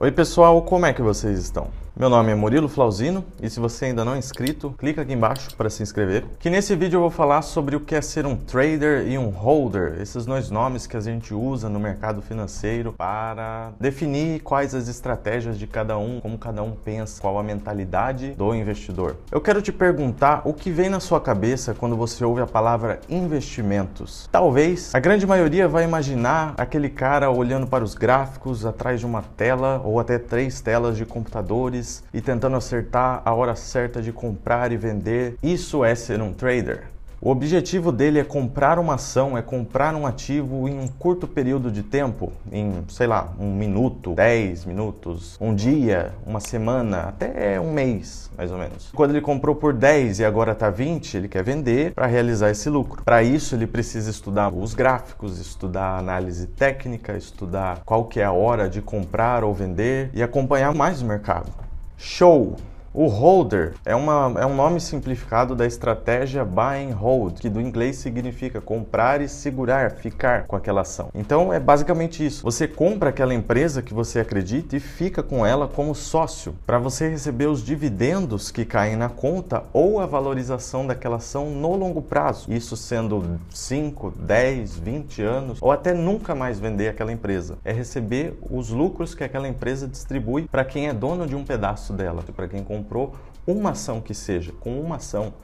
Oi pessoal, como é que vocês estão? Meu nome é Murilo Flauzino e se você ainda não é inscrito, clica aqui embaixo para se inscrever. Que nesse vídeo eu vou falar sobre o que é ser um trader e um holder, esses dois nomes que a gente usa no mercado financeiro para definir quais as estratégias de cada um, como cada um pensa, qual a mentalidade do investidor. Eu quero te perguntar o que vem na sua cabeça quando você ouve a palavra investimentos. Talvez a grande maioria vai imaginar aquele cara olhando para os gráficos atrás de uma tela ou até três telas de computadores e tentando acertar a hora certa de comprar e vender. Isso é ser um trader. O objetivo dele é comprar uma ação, é comprar um ativo em um curto período de tempo, em, sei lá, um minuto, 10 minutos, um dia, uma semana, até um mês, mais ou menos. Quando ele comprou por 10 e agora está 20, ele quer vender para realizar esse lucro. Para isso, ele precisa estudar os gráficos, estudar análise técnica, estudar qual que é a hora de comprar ou vender e acompanhar mais o mercado. Show! O holder é, uma, é um nome simplificado da estratégia buy and hold, que do inglês significa comprar e segurar, ficar com aquela ação. Então é basicamente isso. Você compra aquela empresa que você acredita e fica com ela como sócio, para você receber os dividendos que caem na conta ou a valorização daquela ação no longo prazo. Isso sendo 5, 10, 20 anos ou até nunca mais vender aquela empresa. É receber os lucros que aquela empresa distribui para quem é dono de um pedaço dela, para quem compra comprou uma ação que seja, com uma ação,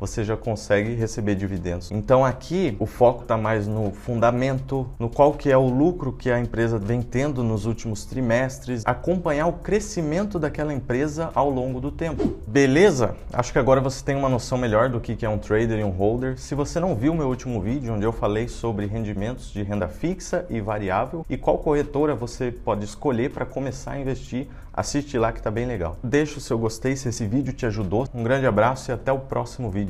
você já consegue receber dividendos. Então aqui o foco está mais no fundamento, no qual que é o lucro que a empresa vem tendo nos últimos trimestres, acompanhar o crescimento daquela empresa ao longo do tempo. Beleza? Acho que agora você tem uma noção melhor do que é um trader e um holder. Se você não viu meu último vídeo onde eu falei sobre rendimentos de renda fixa e variável e qual corretora você pode escolher para começar a investir, assiste lá que está bem legal. Deixa o seu gostei se esse vídeo te ajudou. Um grande abraço e até o próximo vídeo.